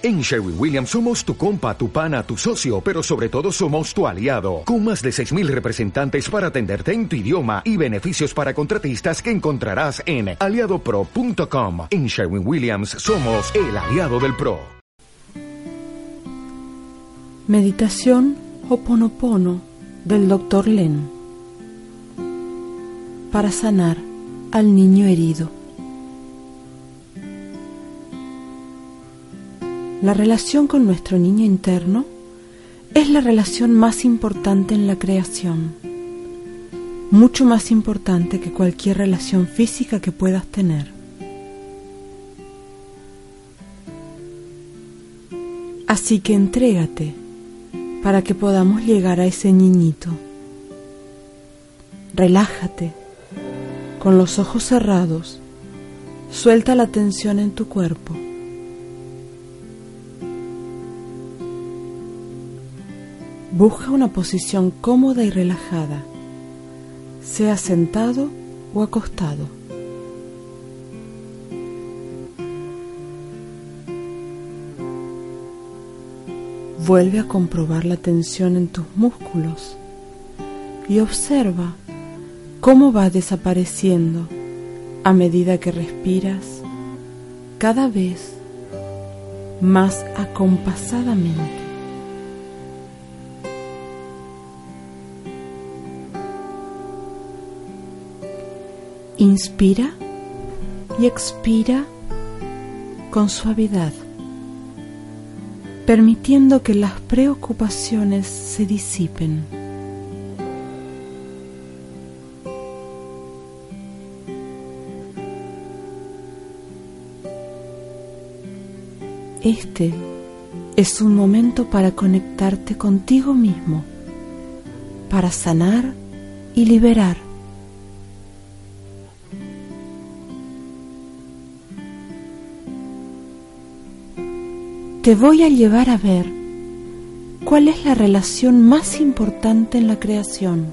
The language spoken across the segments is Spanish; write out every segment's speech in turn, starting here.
En Sherwin Williams somos tu compa, tu pana, tu socio, pero sobre todo somos tu aliado, con más de 6.000 representantes para atenderte en tu idioma y beneficios para contratistas que encontrarás en aliadopro.com. En Sherwin Williams somos el aliado del PRO. Meditación Hoponopono del Dr. Len para sanar al niño herido. La relación con nuestro niño interno es la relación más importante en la creación, mucho más importante que cualquier relación física que puedas tener. Así que entrégate para que podamos llegar a ese niñito. Relájate, con los ojos cerrados, suelta la tensión en tu cuerpo. Busca una posición cómoda y relajada, sea sentado o acostado. Vuelve a comprobar la tensión en tus músculos y observa cómo va desapareciendo a medida que respiras cada vez más acompasadamente. Inspira y expira con suavidad, permitiendo que las preocupaciones se disipen. Este es un momento para conectarte contigo mismo, para sanar y liberar. Te voy a llevar a ver cuál es la relación más importante en la creación.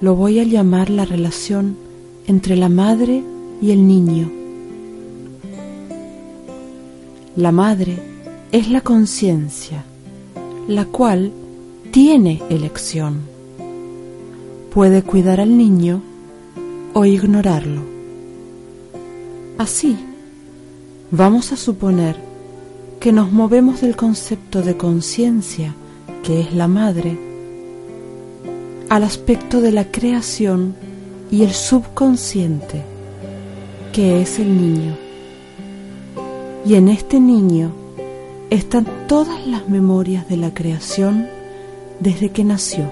Lo voy a llamar la relación entre la madre y el niño. La madre es la conciencia, la cual tiene elección. Puede cuidar al niño o ignorarlo. Así, Vamos a suponer que nos movemos del concepto de conciencia, que es la madre, al aspecto de la creación y el subconsciente, que es el niño. Y en este niño están todas las memorias de la creación desde que nació.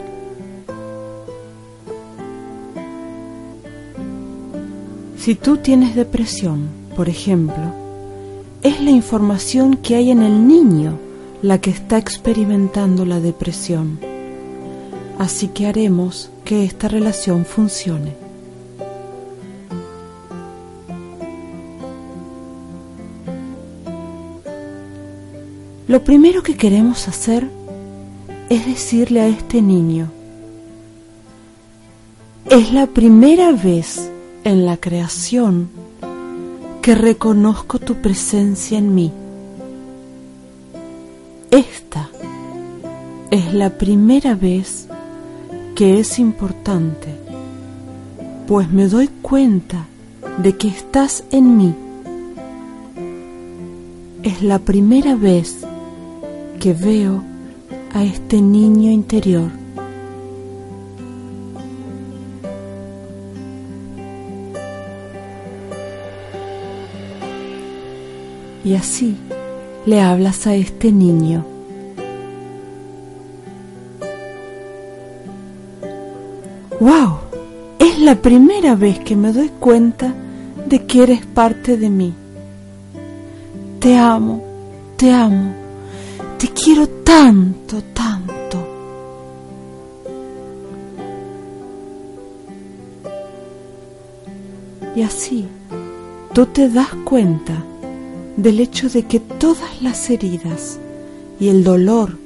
Si tú tienes depresión, por ejemplo, es la información que hay en el niño la que está experimentando la depresión. Así que haremos que esta relación funcione. Lo primero que queremos hacer es decirle a este niño, es la primera vez en la creación que reconozco tu presencia en mí. Esta es la primera vez que es importante, pues me doy cuenta de que estás en mí. Es la primera vez que veo a este niño interior y así le hablas a este niño. ¡Wow! Es la primera vez que me doy cuenta de que eres parte de mí. Te amo, te amo, te quiero tanto, tanto. Y así, tú te das cuenta del hecho de que todas las heridas y el dolor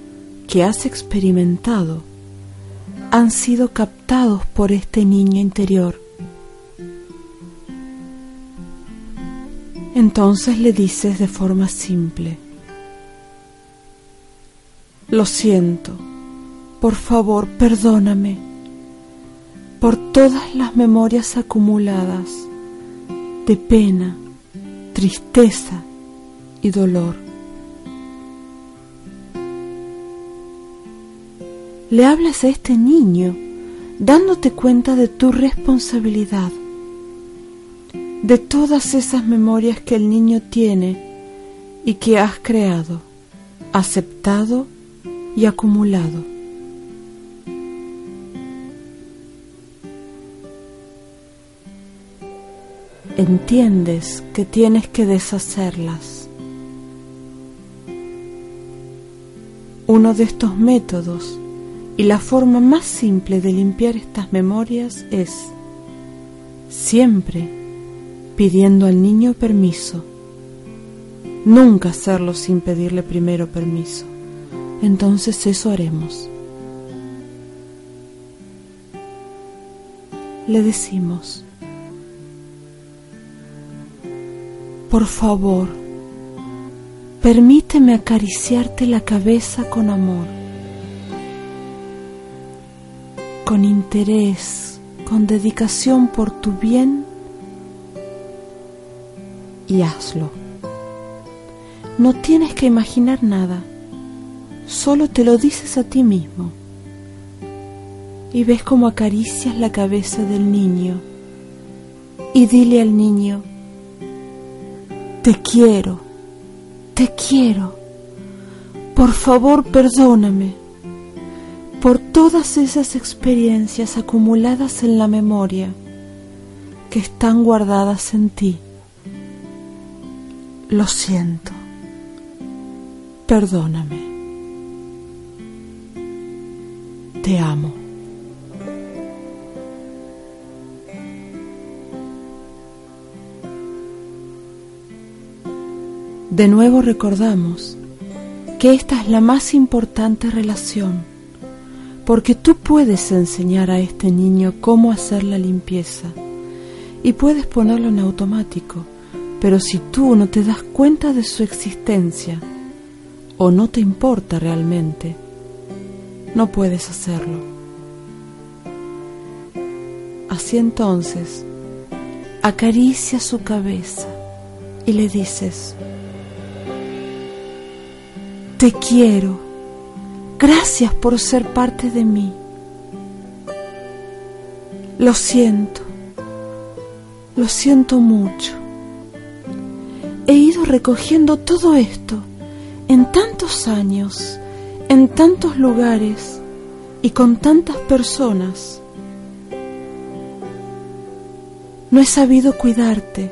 que has experimentado han sido captados por este niño interior. Entonces le dices de forma simple, lo siento, por favor, perdóname por todas las memorias acumuladas de pena, tristeza dolor. Le hablas a este niño dándote cuenta de tu responsabilidad de todas esas memorias que el niño tiene y que has creado, aceptado y acumulado. Entiendes que tienes que deshacerlas. Uno de estos métodos y la forma más simple de limpiar estas memorias es siempre pidiendo al niño permiso. Nunca hacerlo sin pedirle primero permiso. Entonces eso haremos. Le decimos, por favor, permíteme acariciarte la cabeza con amor, con interés, con dedicación por tu bien y hazlo. No tienes que imaginar nada, solo te lo dices a ti mismo. Y ves cómo acaricias la cabeza del niño y dile al niño, te quiero, te quiero, por favor perdóname por todas esas experiencias acumuladas en la memoria que están guardadas en ti. Lo siento. Perdóname. Te amo. De nuevo recordamos que esta es la más importante relación, porque tú puedes enseñar a este niño cómo hacer la limpieza y puedes ponerlo en automático pero si tú no te das cuenta de su existencia o no te importa realmente, no puedes hacerlo. Así entonces, acaricia su cabeza y le dices, te quiero, gracias por ser parte de mí. Lo siento, lo siento mucho he ido recogiendo todo esto en tantos años, en tantos lugares y con tantas personas. No he sabido cuidarte.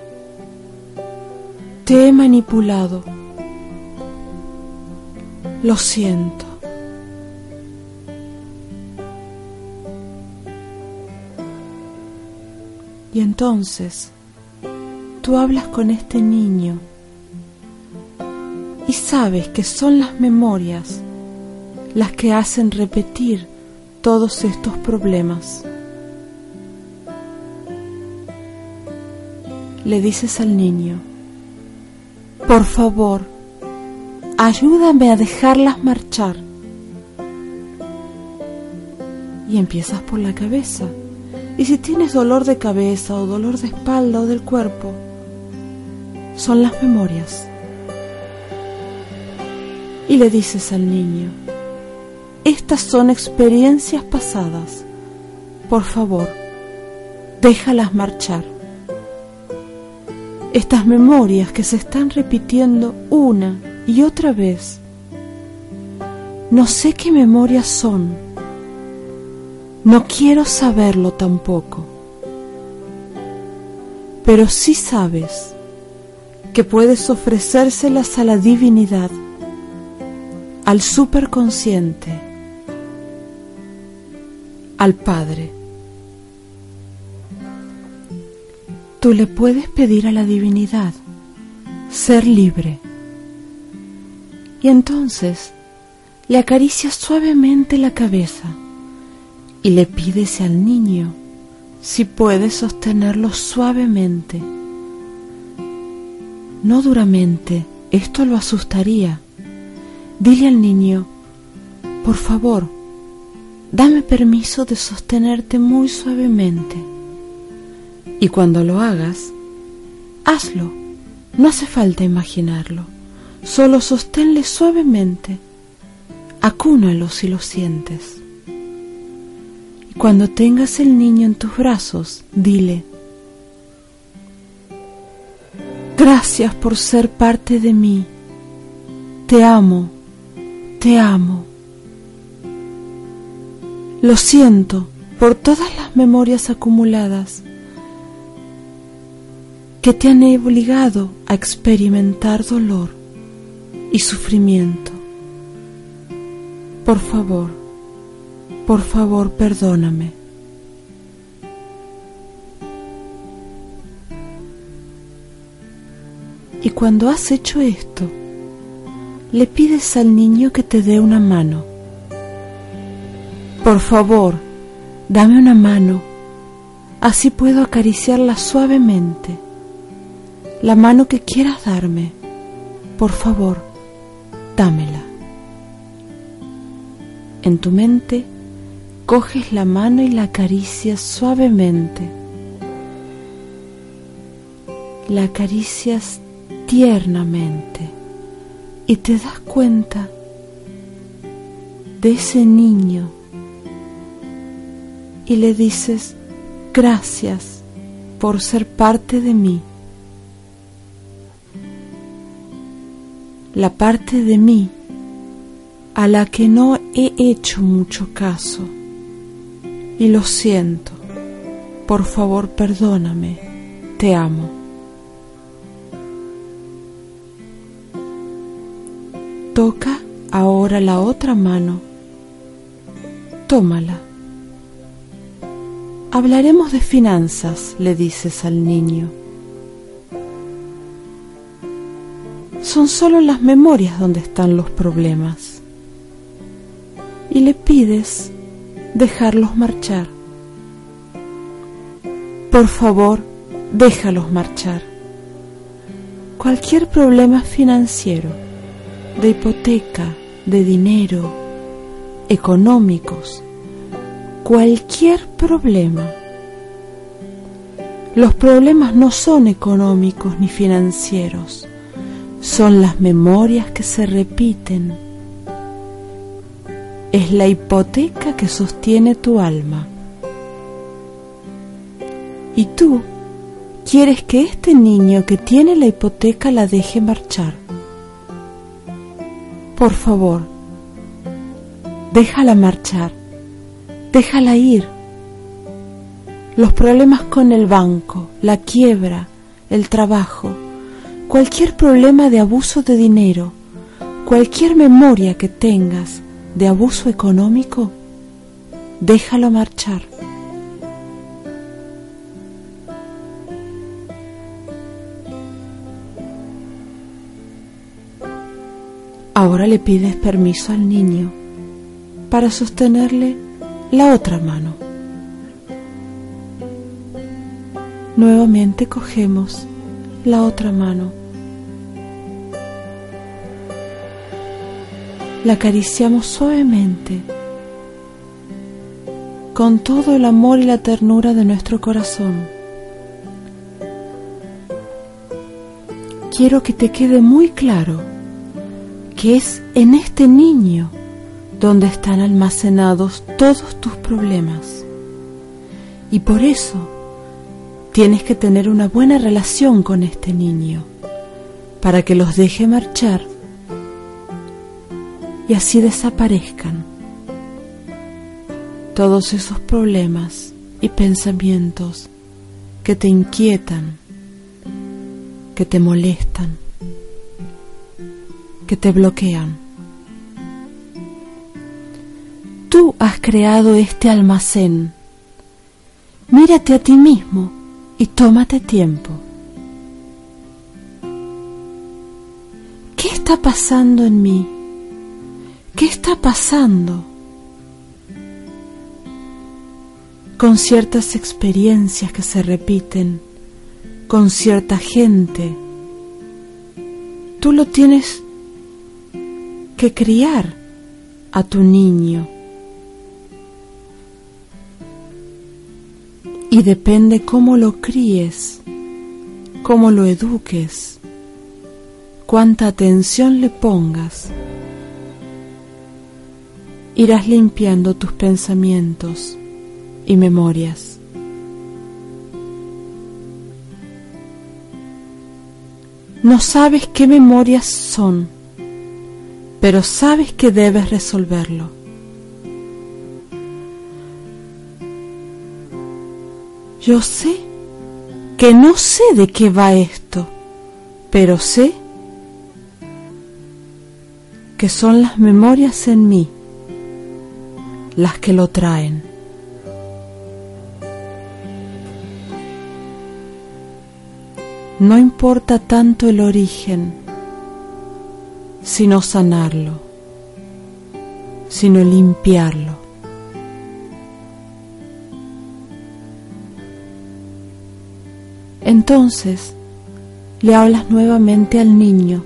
Te he manipulado. Lo siento. Y entonces tú hablas con este niño y sabes que son las memorias las que hacen repetir todos estos problemas. Le dices al niño, por favor, ayúdame a dejarlas marchar. Y empiezas por la cabeza. Y si tienes dolor de cabeza o dolor de espalda o del cuerpo, son las memorias. Y le dices al niño, estas son experiencias pasadas, por favor, déjalas marchar. Estas memorias que se están repitiendo una y otra vez, no sé qué memorias son, no quiero saberlo tampoco, pero sí sabes que puedes ofrecérselas a la divinidad, al superconsciente, al Padre. Tú le puedes pedir a la divinidad ser libre. Y entonces le acaricias suavemente la cabeza y le pides al niño si puede sostenerlo suavemente no duramente, esto lo asustaría. Dile al niño, por favor, dame permiso de sostenerte muy suavemente. Y cuando lo hagas, hazlo, no hace falta imaginarlo, solo sosténle suavemente, acúnalo si lo sientes. Y cuando tengas el niño en tus brazos, dile, Gracias por ser parte de mí. Te amo, te amo. Lo siento por todas las memorias acumuladas que te han obligado a experimentar dolor y sufrimiento. Por favor, por favor, perdóname. Y cuando has hecho esto, le pides al niño que te dé una mano. Por favor, dame una mano, así puedo acariciarla suavemente. La mano que quieras darme, por favor, dámela. En tu mente, coges la mano y la acaricias suavemente. La acaricias tiernamente y te das cuenta de ese niño y le dices gracias por ser parte de mí. La parte de mí a la que no he hecho mucho caso y lo siento. Por favor, perdóname. Te amo. Toca ahora la otra mano. Tómala. Hablaremos de finanzas, le dices al niño. Son solo las memorias donde están los problemas. Y le pides dejarlos marchar. Por favor, déjalos marchar. Cualquier problema financiero de hipoteca, de dinero, económicos, cualquier problema. Los problemas no son económicos ni financieros, son las memorias que se repiten. Es la hipoteca que sostiene tu alma. Y tú quieres que este niño que tiene la hipoteca la deje marchar. Por favor, déjala marchar, déjala ir. Los problemas con el banco, la quiebra, el trabajo, cualquier problema de abuso de dinero, cualquier memoria que tengas de abuso económico, déjalo marchar. Ahora le pides permiso al niño para sostenerle la otra mano. Nuevamente cogemos la otra mano. La acariciamos suavemente con todo el amor y la ternura de nuestro corazón. Quiero que te quede muy claro que es en este niño donde están almacenados todos tus problemas. Y por eso tienes que tener una buena relación con este niño, para que los deje marchar y así desaparezcan todos esos problemas y pensamientos que te inquietan, que te molestan que te bloquean. Tú has creado este almacén. Mírate a ti mismo y tómate tiempo. ¿Qué está pasando en mí? ¿Qué está pasando? Con ciertas experiencias que se repiten, con cierta gente tú lo tienes que criar a tu niño. Y depende cómo lo críes, cómo lo eduques, cuánta atención le pongas. Irás limpiando tus pensamientos y memorias. No sabes qué memorias son, pero sabes que debes resolverlo. Yo sé que no sé de qué va esto, pero sé que son las memorias en mí las que lo traen. No importa tanto el origen, sino sanarlo, sino limpiarlo. Entonces le hablas nuevamente al niño.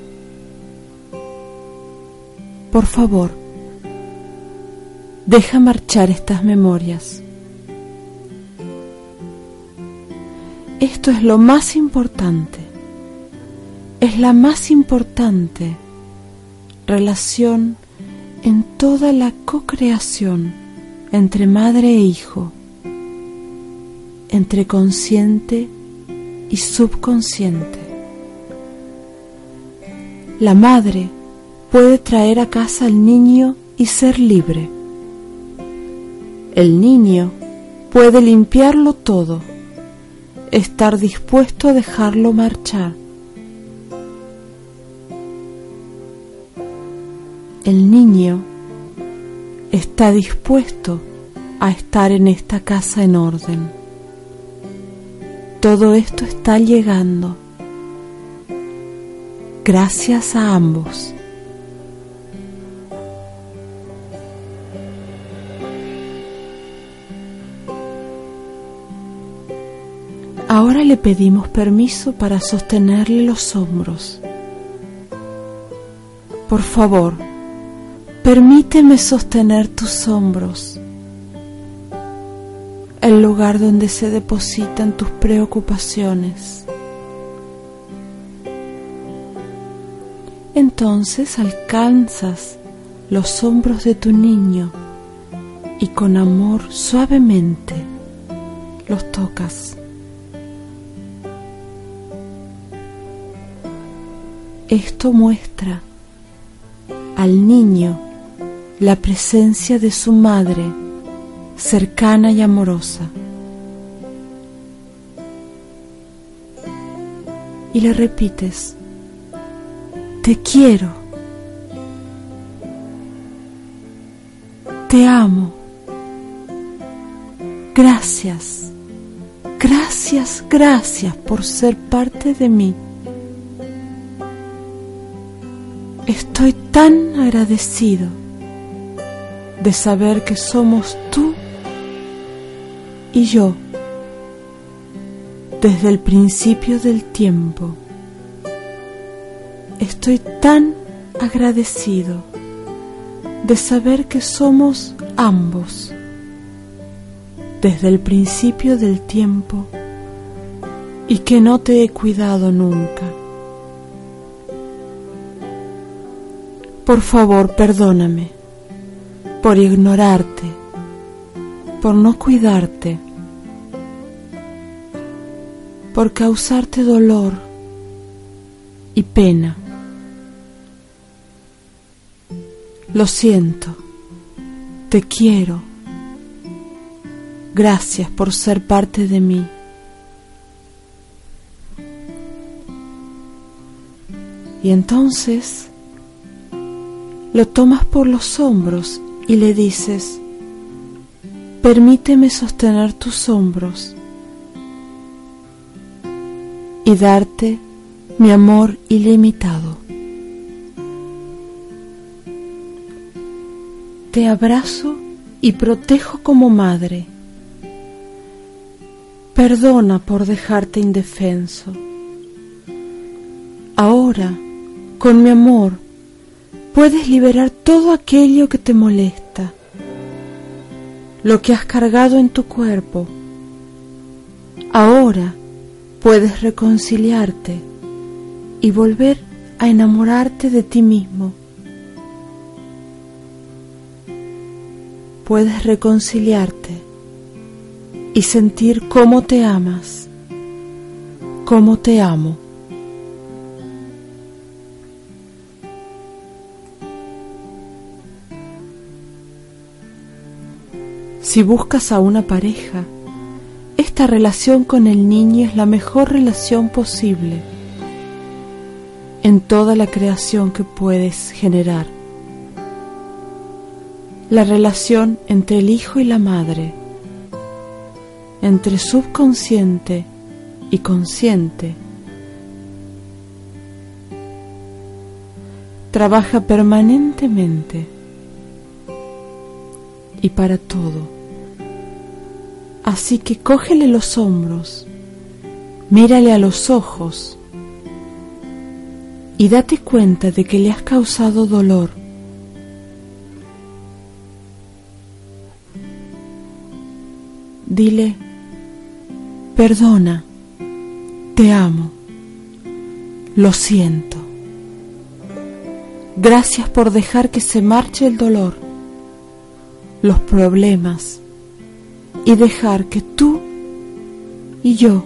Por favor, deja marchar estas memorias. Esto es lo más importante, es la más importante relación en toda la co-creación entre madre e hijo, entre consciente y subconsciente. La madre puede traer a casa al niño y ser libre. El niño puede limpiarlo todo estar dispuesto a dejarlo marchar. El niño está dispuesto a estar en esta casa en orden. Todo esto está llegando gracias a ambos. Ahora le pedimos permiso para sostenerle los hombros. Por favor, permíteme sostener tus hombros, el lugar donde se depositan tus preocupaciones. Entonces alcanzas los hombros de tu niño y con amor suavemente los tocas. Esto muestra al niño la presencia de su madre cercana y amorosa. Y le repites, te quiero, te amo, gracias, gracias, gracias por ser parte de mí. Estoy tan agradecido de saber que somos tú y yo desde el principio del tiempo. Estoy tan agradecido de saber que somos ambos desde el principio del tiempo y que no te he cuidado nunca. Por favor, perdóname por ignorarte, por no cuidarte, por causarte dolor y pena. Lo siento, te quiero. Gracias por ser parte de mí. Y entonces lo tomas por los hombros y le dices, permíteme sostener tus hombros y darte mi amor ilimitado. Te abrazo y protejo como madre. Perdona por dejarte indefenso. Ahora Con mi amor puedes liberar todo aquello que te molesta, lo que has cargado en tu cuerpo. Ahora puedes reconciliarte y volver a enamorarte de ti mismo. Puedes reconciliarte y sentir cómo te amas, cómo te amo. Si buscas a una pareja, esta relación con el niño es la mejor relación posible en toda la creación que puedes generar. La relación entre el hijo y la madre, entre subconsciente y consciente, trabaja permanentemente y para todo. Así que cógele los hombros, mírale a los ojos y date cuenta de que le has causado dolor. Dile, perdona, te amo, lo siento. Gracias por dejar que se marche el dolor, los problemas, y dejar que tú y yo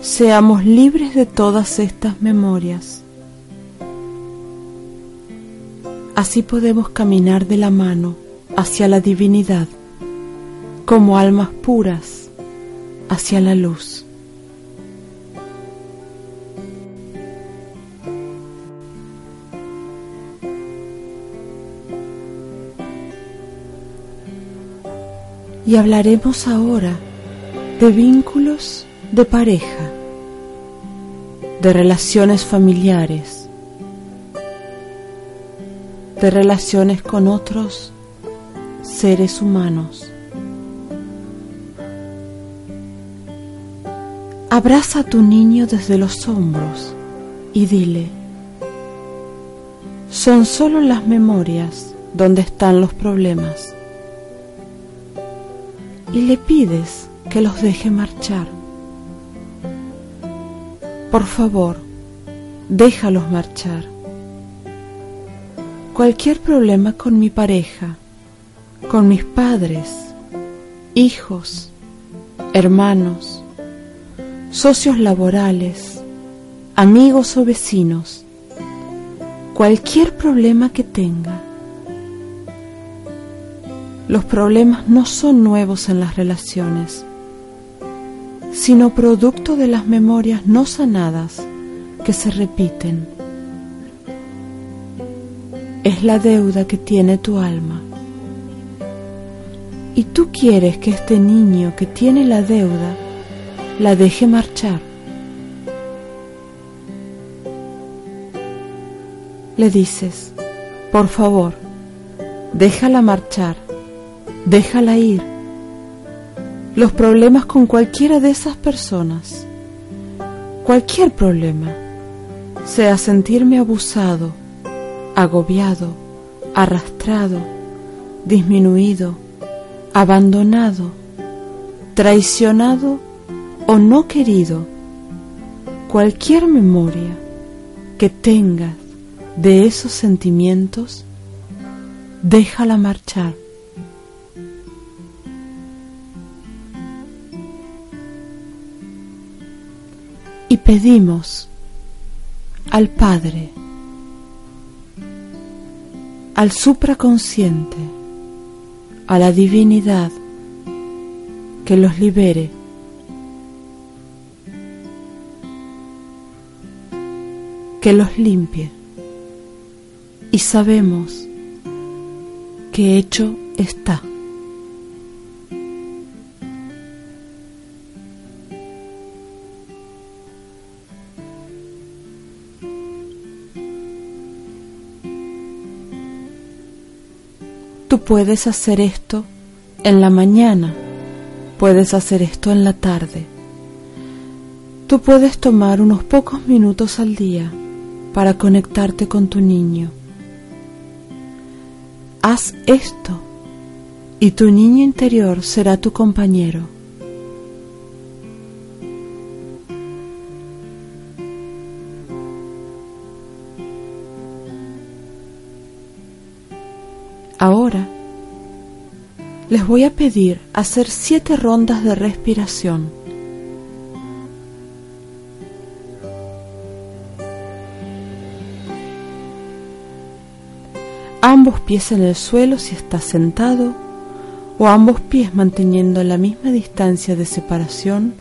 seamos libres de todas estas memorias. Así podemos caminar de la mano hacia la divinidad, como almas puras hacia la luz. Y hablaremos ahora de vínculos de pareja, de relaciones familiares, de relaciones con otros seres humanos. Abraza a tu niño desde los hombros y dile, son solo las memorias donde están los problemas y le pides que los deje marchar. Por favor, déjalos marchar. Cualquier problema con mi pareja, con mis padres, hijos, hermanos, socios laborales, amigos o vecinos, cualquier problema que tenga, los problemas no son nuevos en las relaciones, sino producto de las memorias no sanadas que se repiten. Es la deuda que tiene tu alma. Y tú quieres que este niño que tiene la deuda la deje marchar. Le dices, por favor, déjala marchar déjala ir. Los problemas con cualquiera de esas personas, cualquier problema, sea sentirme abusado, agobiado, arrastrado, disminuido, abandonado, traicionado o no querido, cualquier memoria que tengas de esos sentimientos, déjala marchar. Pedimos al Padre, al supraconsciente, a la divinidad, que los libere. que los limpie y sabemos que hecho está. Tú puedes hacer esto en la mañana, puedes hacer esto en la tarde. Tú puedes tomar unos pocos minutos al día para conectarte con tu niño. Haz esto y tu niño interior será tu compañero. Les voy a pedir hacer siete rondas de respiración. Ambos pies en el suelo si estás sentado o ambos pies manteniendo la misma distancia de separación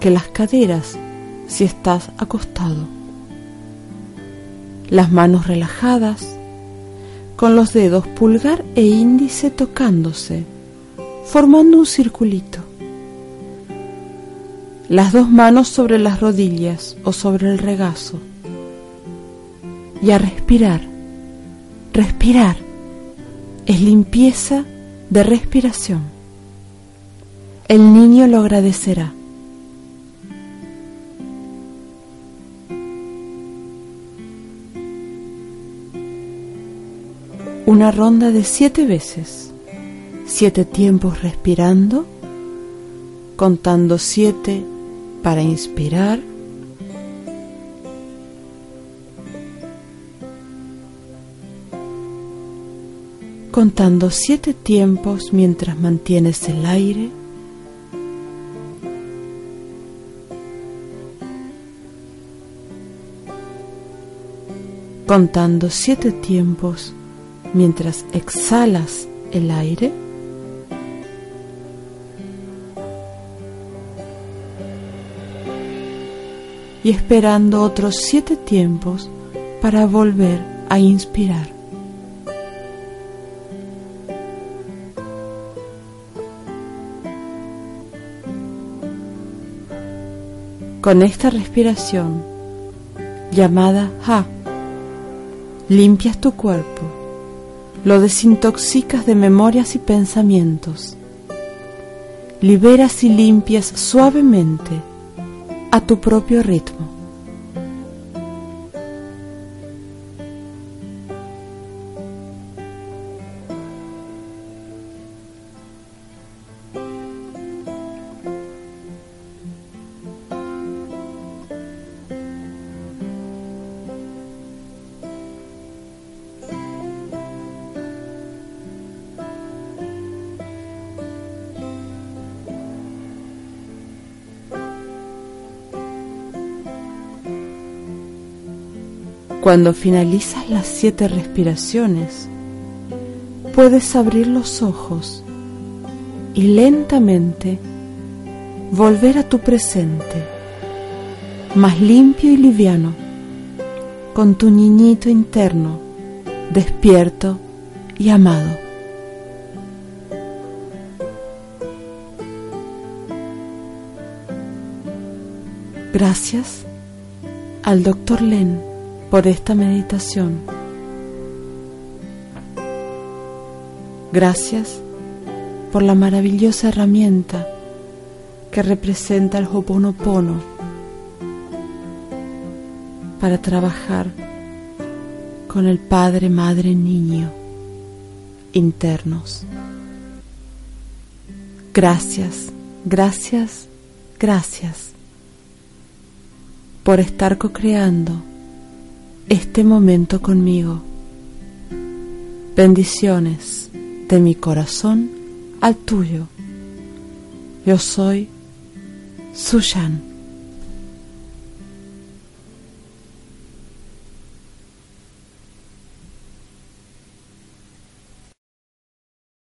que las caderas si estás acostado. Las manos relajadas, con los dedos pulgar e índice tocándose formando un circulito. Las dos manos sobre las rodillas o sobre el regazo. Y a respirar. Respirar es limpieza de respiración. El niño lo agradecerá. Una ronda de siete veces siete tiempos respirando, contando siete para inspirar, contando siete tiempos mientras mantienes el aire, contando siete tiempos mientras exhalas el aire. Y esperando otros siete tiempos para volver a inspirar. Con esta respiración, llamada Ha, limpias tu cuerpo, lo desintoxicas de memorias y pensamientos, liberas y limpias suavemente a tu propio ritmo. Cuando finalizas las siete respiraciones, puedes abrir los ojos y lentamente volver a tu presente, más limpio y liviano, con tu niñito interno despierto y amado. Gracias al doctor Len por esta meditación. Gracias por la maravillosa herramienta que representa el Hoponopono para trabajar con el Padre, Madre, Niño internos. Gracias, gracias, gracias por estar co-creando este momento conmigo. Bendiciones de mi corazón al tuyo. Yo soy Sushan.